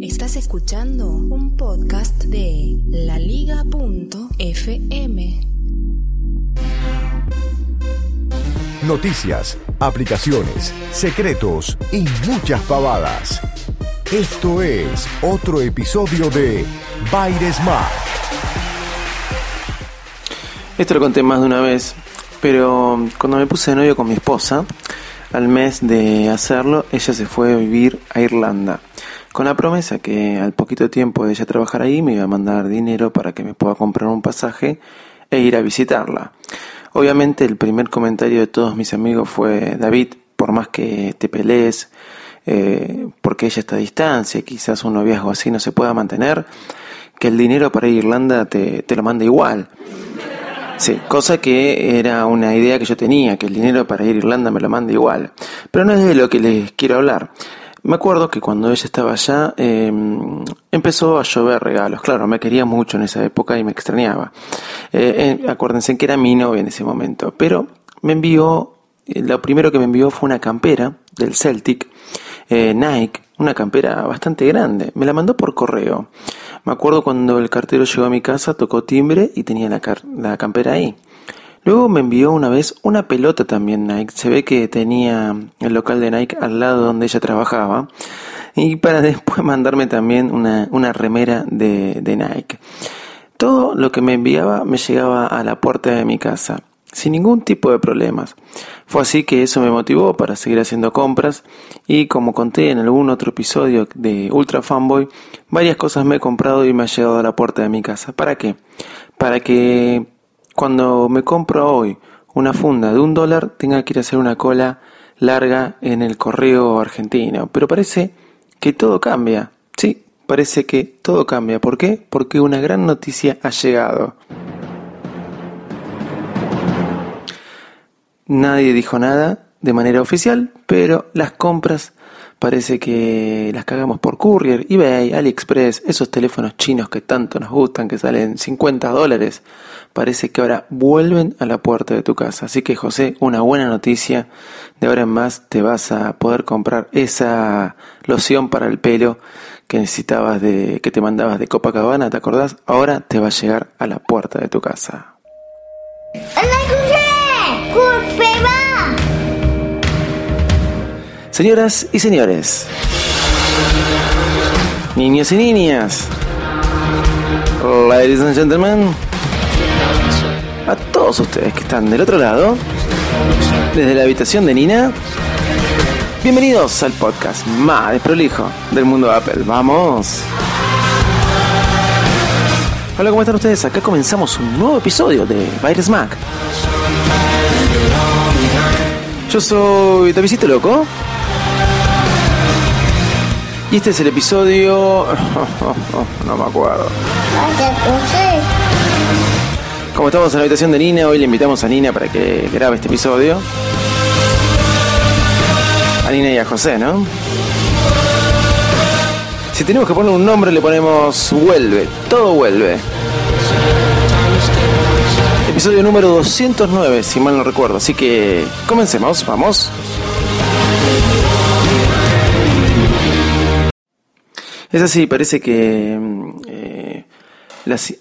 Estás escuchando un podcast de laliga.fm. Noticias, aplicaciones, secretos y muchas pavadas. Esto es otro episodio de Baires Mac. Esto lo conté más de una vez, pero cuando me puse de novio con mi esposa, al mes de hacerlo, ella se fue a vivir a Irlanda, con la promesa que al poquito tiempo de ella trabajar ahí me iba a mandar dinero para que me pueda comprar un pasaje e ir a visitarla. Obviamente el primer comentario de todos mis amigos fue, David, por más que te pelees, eh, porque ella está a distancia, quizás un noviazgo así no se pueda mantener, que el dinero para ir a Irlanda te, te lo manda igual. Sí, cosa que era una idea que yo tenía, que el dinero para ir a Irlanda me lo manda igual. Pero no es de lo que les quiero hablar. Me acuerdo que cuando ella estaba allá eh, empezó a llover regalos. Claro, me quería mucho en esa época y me extrañaba. Eh, acuérdense que era mi novia en ese momento. Pero me envió, eh, lo primero que me envió fue una campera del Celtic, eh, Nike, una campera bastante grande. Me la mandó por correo. Me acuerdo cuando el cartero llegó a mi casa, tocó timbre y tenía la, la campera ahí. Luego me envió una vez una pelota también Nike. Se ve que tenía el local de Nike al lado donde ella trabajaba. Y para después mandarme también una, una remera de, de Nike. Todo lo que me enviaba me llegaba a la puerta de mi casa, sin ningún tipo de problemas. Fue así que eso me motivó para seguir haciendo compras y como conté en algún otro episodio de Ultra Fanboy, varias cosas me he comprado y me ha llegado a la puerta de mi casa. ¿Para qué? Para que cuando me compro hoy una funda de un dólar tenga que ir a hacer una cola larga en el correo argentino. Pero parece que todo cambia. Sí, parece que todo cambia. ¿Por qué? Porque una gran noticia ha llegado. Nadie dijo nada de manera oficial, pero las compras parece que las cagamos por courier, eBay, AliExpress, esos teléfonos chinos que tanto nos gustan, que salen 50 dólares, parece que ahora vuelven a la puerta de tu casa. Así que José, una buena noticia, de ahora en más te vas a poder comprar esa loción para el pelo que necesitabas de, que te mandabas de Copacabana, ¿te acordás? Ahora te va a llegar a la puerta de tu casa. Señoras y señores, niños y niñas, ladies and gentlemen, a todos ustedes que están del otro lado, desde la habitación de Nina, bienvenidos al podcast más desprolijo del mundo Apple. ¡Vamos! Hola, ¿cómo están ustedes? Acá comenzamos un nuevo episodio de Virus Mac. Yo soy Davidito Loco. Y este es el episodio... no me acuerdo. Como estamos en la habitación de Nina, hoy le invitamos a Nina para que grabe este episodio. A Nina y a José, ¿no? Si tenemos que poner un nombre le ponemos vuelve, todo vuelve. Episodio número 209, si mal no recuerdo. Así que comencemos, vamos. Es así, parece que mm, eh, las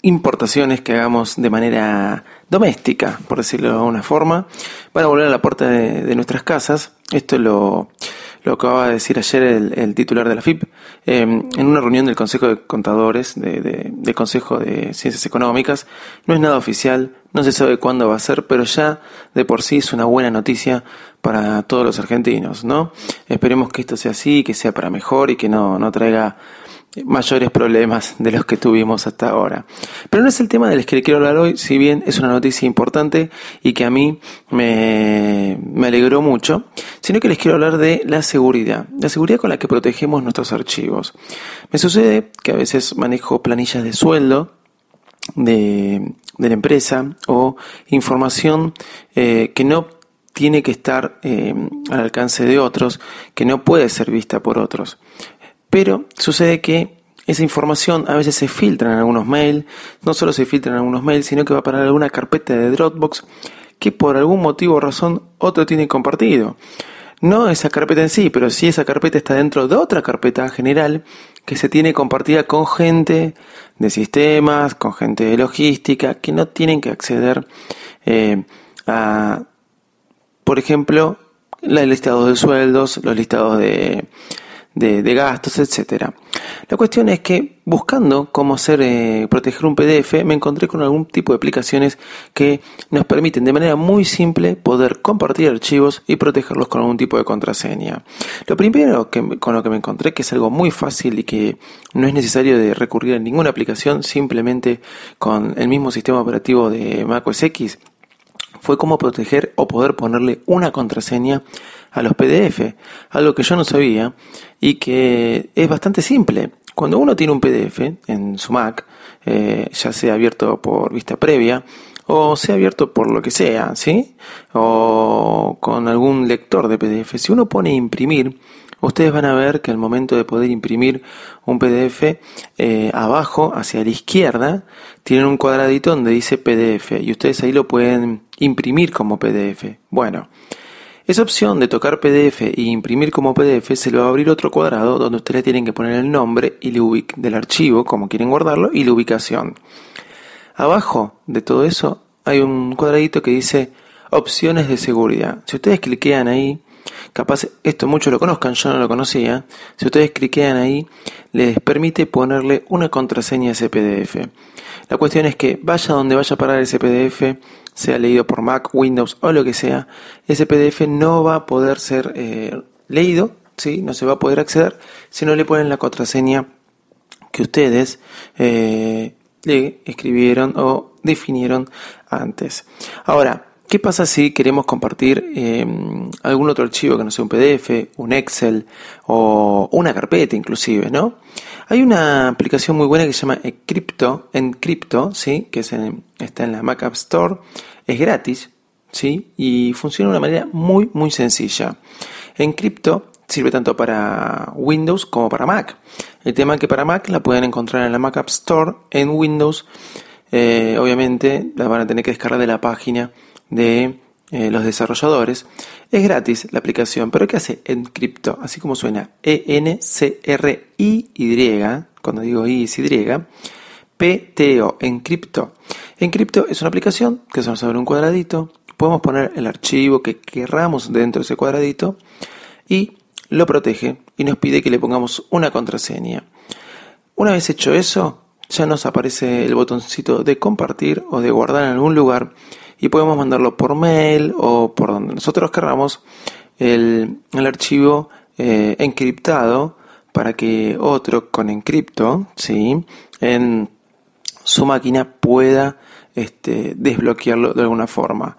importaciones que hagamos de manera doméstica, por decirlo de alguna forma, van a volver a la puerta de, de nuestras casas. Esto lo, lo acaba de decir ayer el, titular de la FIP eh, en una reunión del Consejo de Contadores, de, de- del Consejo de Ciencias Económicas. No es nada oficial, no se sabe cuándo va a ser, pero ya de por sí es una buena noticia para todos los argentinos, ¿no? Esperemos que esto sea así, que sea para mejor y que no, no traiga mayores problemas de los que tuvimos hasta ahora. Pero no es el tema del que quiero hablar hoy, si bien es una noticia importante y que a mí me, alegró mucho, sino que les quiero hablar de la seguridad, la seguridad con la que protegemos nuestros archivos. Me sucede que a veces manejo planillas de sueldo de, de la empresa o información eh, que no tiene que estar eh, al alcance de otros, que no puede ser vista por otros. Pero sucede que esa información a veces se filtra en algunos mails, no solo se filtra en algunos mails, sino que va a parar alguna carpeta de Dropbox que por algún motivo o razón otro tiene compartido. No esa carpeta en sí, pero sí esa carpeta está dentro de otra carpeta general que se tiene compartida con gente de sistemas, con gente de logística, que no tienen que acceder eh, a, por ejemplo, los listados de sueldos, los listados de, de, gastos, etcétera. La cuestión es que buscando cómo hacer eh, proteger un PDF, me encontré con algún tipo de aplicaciones que nos permiten de manera muy simple poder compartir archivos y protegerlos con algún tipo de contraseña. Lo primero que, con lo que me encontré, que es algo muy fácil y que no es necesario de recurrir a ninguna aplicación, simplemente con el mismo sistema operativo de Mac OS X, fue cómo proteger o poder ponerle una contraseña a los PDF, algo que yo no sabía y que es bastante simple. Cuando uno tiene un PDF en su Mac, eh, ya sea abierto por vista previa o sea abierto por lo que sea, ¿sí? O con algún lector de PDF, si uno pone imprimir, ustedes van a ver que al momento de poder imprimir un PDF, eh, abajo, hacia la izquierda, tienen un cuadradito donde dice PDF y ustedes ahí lo pueden imprimir como PDF. Bueno, esa opción de tocar PDF e imprimir como PDF se le va a abrir otro cuadrado donde ustedes tienen que poner el nombre y del archivo, como quieren guardarlo, y la ubicación. Abajo de todo eso hay un cuadradito que dice opciones de seguridad. Si ustedes cliquean ahí, capaz esto muchos lo conozcan, yo no lo conocía, si ustedes cliquean ahí, les permite ponerle una contraseña a ese PDF. La cuestión es que vaya donde vaya a parar ese PDF, sea leído por Mac, Windows o lo que sea, ese PDF no va a poder ser eh, leído, ¿sí? no se va a poder acceder si no le ponen la contraseña que ustedes eh, le escribieron o definieron antes. Ahora, ¿qué pasa si queremos compartir eh, algún otro archivo que no sea un PDF, un Excel o una carpeta inclusive, ¿no? Hay una aplicación muy buena que se llama Encrypto, Encrypto, ¿sí? que está en la Mac App Store, es gratis ¿sí? y funciona de una manera muy muy sencilla. Encrypto sirve tanto para Windows como para Mac. El tema es que para Mac la pueden encontrar en la Mac App Store, en Windows eh, obviamente la van a tener que descargar de la página de eh, los desarrolladores. Es gratis la aplicación, pero ¿qué hace Encrypto? Así como suena, E-N-C-R-I-Y, cuando digo I es Y, P-T-O, Encrypto. Encrypto es una aplicación que se nos abre un cuadradito, podemos poner el archivo que querramos dentro de ese cuadradito y lo protege y nos pide que le pongamos una contraseña. Una vez hecho eso, ya nos aparece el botoncito de compartir o de guardar en algún lugar y podemos mandarlo por mail o por donde nosotros querramos el, archivo eh, encriptado para que otro con encripto ¿sí? en su máquina pueda este, desbloquearlo de alguna forma.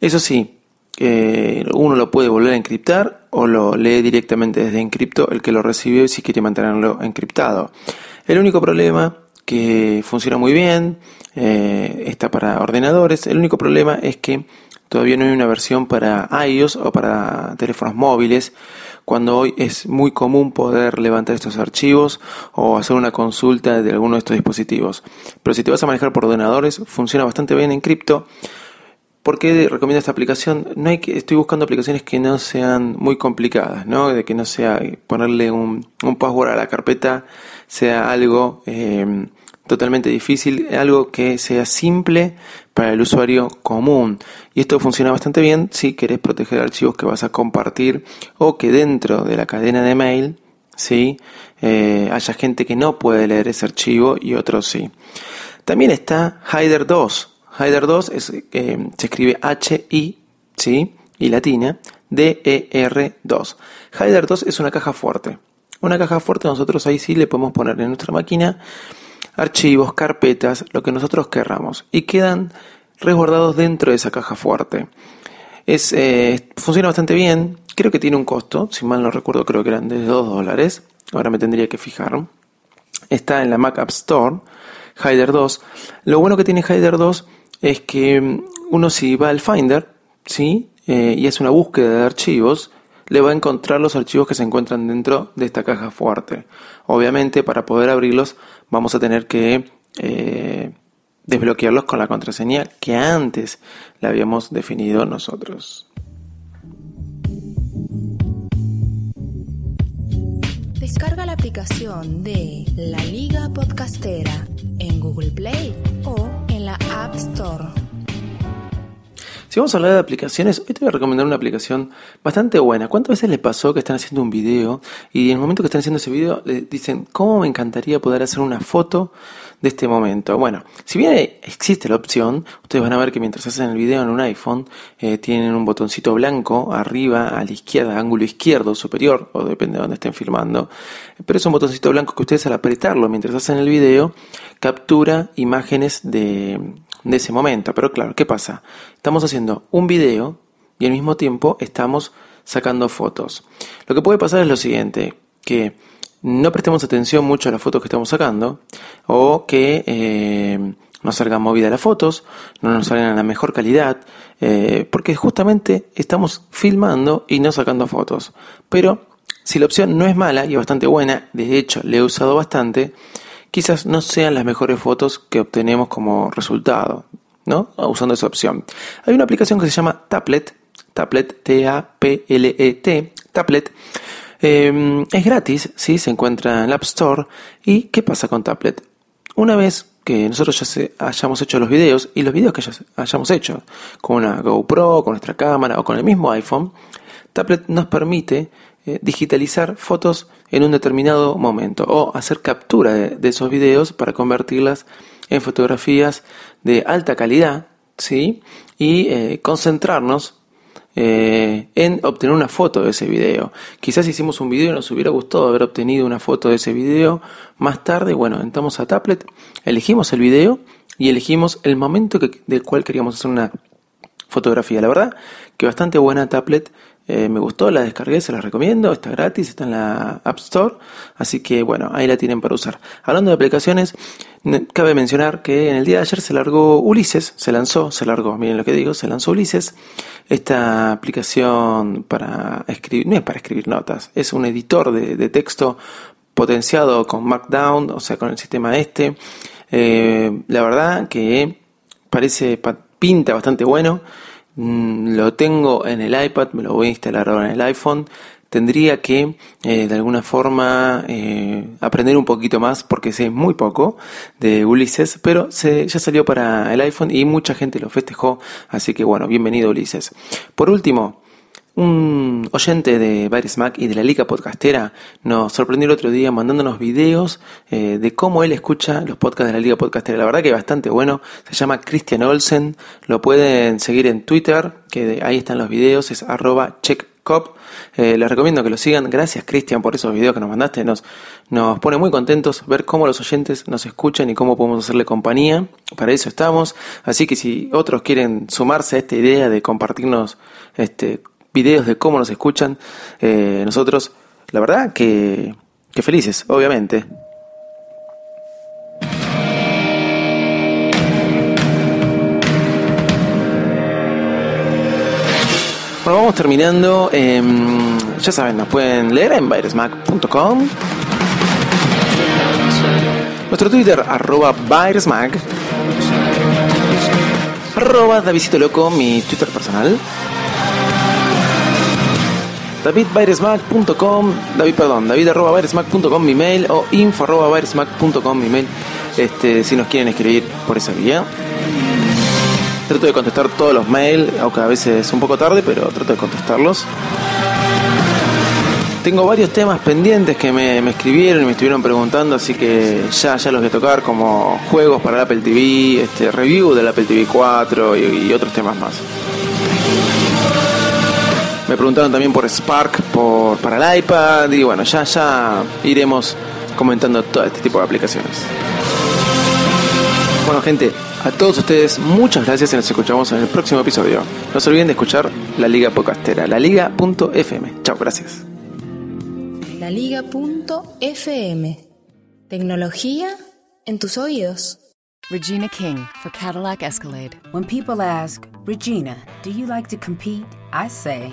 Eso sí, eh, uno lo puede volver a encriptar o lo lee directamente desde encripto el que lo recibe si quiere mantenerlo encriptado. El único problema que funciona muy bien, eh, está para ordenadores. El único problema es que todavía no hay una versión para iOS o para teléfonos móviles, cuando hoy es muy común poder levantar estos archivos o hacer una consulta de alguno de estos dispositivos. Pero si te vas a manejar por ordenadores, funciona bastante bien en cripto. ¿Por qué recomiendo esta aplicación? No hay que, estoy buscando aplicaciones que no sean muy complicadas, ¿no? De que no sea ponerle un, un password a la carpeta, sea algo eh, totalmente difícil, algo que sea simple para el usuario común. Y esto funciona bastante bien si querés proteger archivos que vas a compartir o que dentro de la cadena de mail ¿sí? Eh, haya gente que no puede leer ese archivo y otros sí. También está Hider 2. Hider 2 es, eh, se escribe H-I ¿sí? y latina D-E-R 2. Hider 2 es una caja fuerte. Una caja fuerte nosotros ahí sí le podemos poner en nuestra máquina archivos, carpetas, lo que nosotros querramos y quedan resguardados dentro de esa caja fuerte. Es, eh, funciona bastante bien, creo que tiene un costo, si mal no recuerdo creo que eran de 2 dólares, ahora me tendría que fijar. Está en la Mac App Store, Hider 2. Lo bueno que tiene Hider 2 es que mm, uno si va al Finder, ¿sí? Eh, y hace una búsqueda de archivos, le va a encontrar los archivos que se encuentran dentro de esta caja fuerte. Obviamente, para poder abrirlos, vamos a tener que eh, desbloquearlos con la contraseña que antes la habíamos definido nosotros. Descarga la aplicación de La Liga Podcastera en Google Play o en la App Store. Si vamos a hablar de aplicaciones, hoy te voy a recomendar una aplicación bastante buena. ¿Cuántas veces le pasó que están haciendo un video y en el momento que están haciendo ese video le dicen, ¿cómo me encantaría poder hacer una foto de este momento? Bueno, si bien existe la opción, ustedes van a ver que mientras hacen el video en un iPhone, eh, tienen un botoncito blanco arriba a la izquierda, ángulo izquierdo superior, o depende de donde estén filmando, pero es un botoncito blanco que ustedes al apretarlo mientras hacen el video, captura imágenes de de ese momento. Pero claro, ¿qué pasa? Estamos haciendo un video y al mismo tiempo estamos sacando fotos. Lo que puede pasar es lo siguiente, que no prestemos atención mucho a las fotos que estamos sacando o que eh, no salgan movidas las fotos, no nos salgan a la mejor calidad, eh, porque justamente estamos filmando y no sacando fotos. Pero si la opción no es mala y bastante buena, de hecho le he usado bastante, quizás no sean las mejores fotos que obtenemos como resultado, ¿no? Usando esa opción. Hay una aplicación que se llama Tablet, Tablet, T-A-P-L-E-T, Tablet. Em, es gratis, ¿sí? se encuentra en la App Store. ¿Y qué pasa con Tablet? Una vez que nosotros ya se, hayamos hecho los videos y los videos que ya hayamos hecho con una GoPro, con nuestra cámara o con el mismo iPhone, Tablet nos permite eh, digitalizar fotos en un determinado momento o hacer captura de, esos videos para convertirlas en fotografías de alta calidad, ¿sí? Y eh, concentrarnos eh, en obtener una foto de ese video. Quizás hicimos un video y nos hubiera gustado haber obtenido una foto de ese video. Más tarde, bueno, entramos a Tablet, elegimos el video y elegimos el momento del cual queríamos hacer una fotografía. La verdad que bastante buena Tablet eh, me gustó, la descargué, se la recomiendo, está gratis, está en la App Store, así que bueno, ahí la tienen para usar. Hablando de aplicaciones, cabe mencionar que en el día de ayer se largó Ulises, se lanzó, se largó, miren lo que digo, se lanzó Ulises, esta aplicación para escribir, no es para escribir notas, es un editor de, texto potenciado con Markdown, o sea, con el sistema este. Eh, la verdad que parece, pinta bastante bueno. Mm, lo tengo en el iPad, me lo voy a instalar ahora en el iPhone. Tendría que eh, de alguna forma eh, aprender un poquito más porque sé muy poco de Ulises, pero se, ya salió para el iPhone y mucha gente lo festejó, así que bueno, bienvenido Ulises. Por último, un oyente de Virus Mac y de la Liga Podcastera nos sorprendió el otro día mandándonos videos eh, de cómo él escucha los podcasts de la Liga Podcastera. La verdad que es bastante bueno. Se llama Christian Olsen. Lo pueden seguir en Twitter, que ahí están los videos. Es arroba checkcop. Eh, les recomiendo que lo sigan. Gracias, Cristian, por esos videos que nos mandaste. Nos, nos pone muy contentos ver cómo los oyentes nos escuchan y cómo podemos hacerle compañía. Para eso estamos. Así que si otros quieren sumarse a esta idea de compartirnos este, videos de cómo nos escuchan. Eh, nosotros, la verdad que, que felices, obviamente. Bueno, vamos terminando. Em, ya saben, nos pueden leer en virusmac.com. Nuestro Twitter, arroba virusmac. Arroba Davidito Loco, mi Twitter personal davidbyresmac.com, David, perdón, david mi mail o info mi mail, este, si nos quieren escribir por esa vía. Trato de contestar todos los mails, aunque a veces es un poco tarde, pero trato de contestarlos. Tengo varios temas pendientes que me, escribieron y me estuvieron preguntando, así que ya, ya los voy a tocar, como juegos para el Apple TV, este, review del Apple TV 4 y otros temas más. Me preguntaron también por Spark, por, para el iPad y bueno, ya, ya iremos comentando todo este tipo de aplicaciones. Bueno gente, a todos ustedes muchas gracias y nos escuchamos en el próximo episodio. No se olviden de escuchar La Liga Podcastera, laliga.fm. Chao, gracias. La Liga.fm. Tecnología en tus oídos. Regina King for Cadillac Escalade. When people ask, Regina, do you like to compete? I say,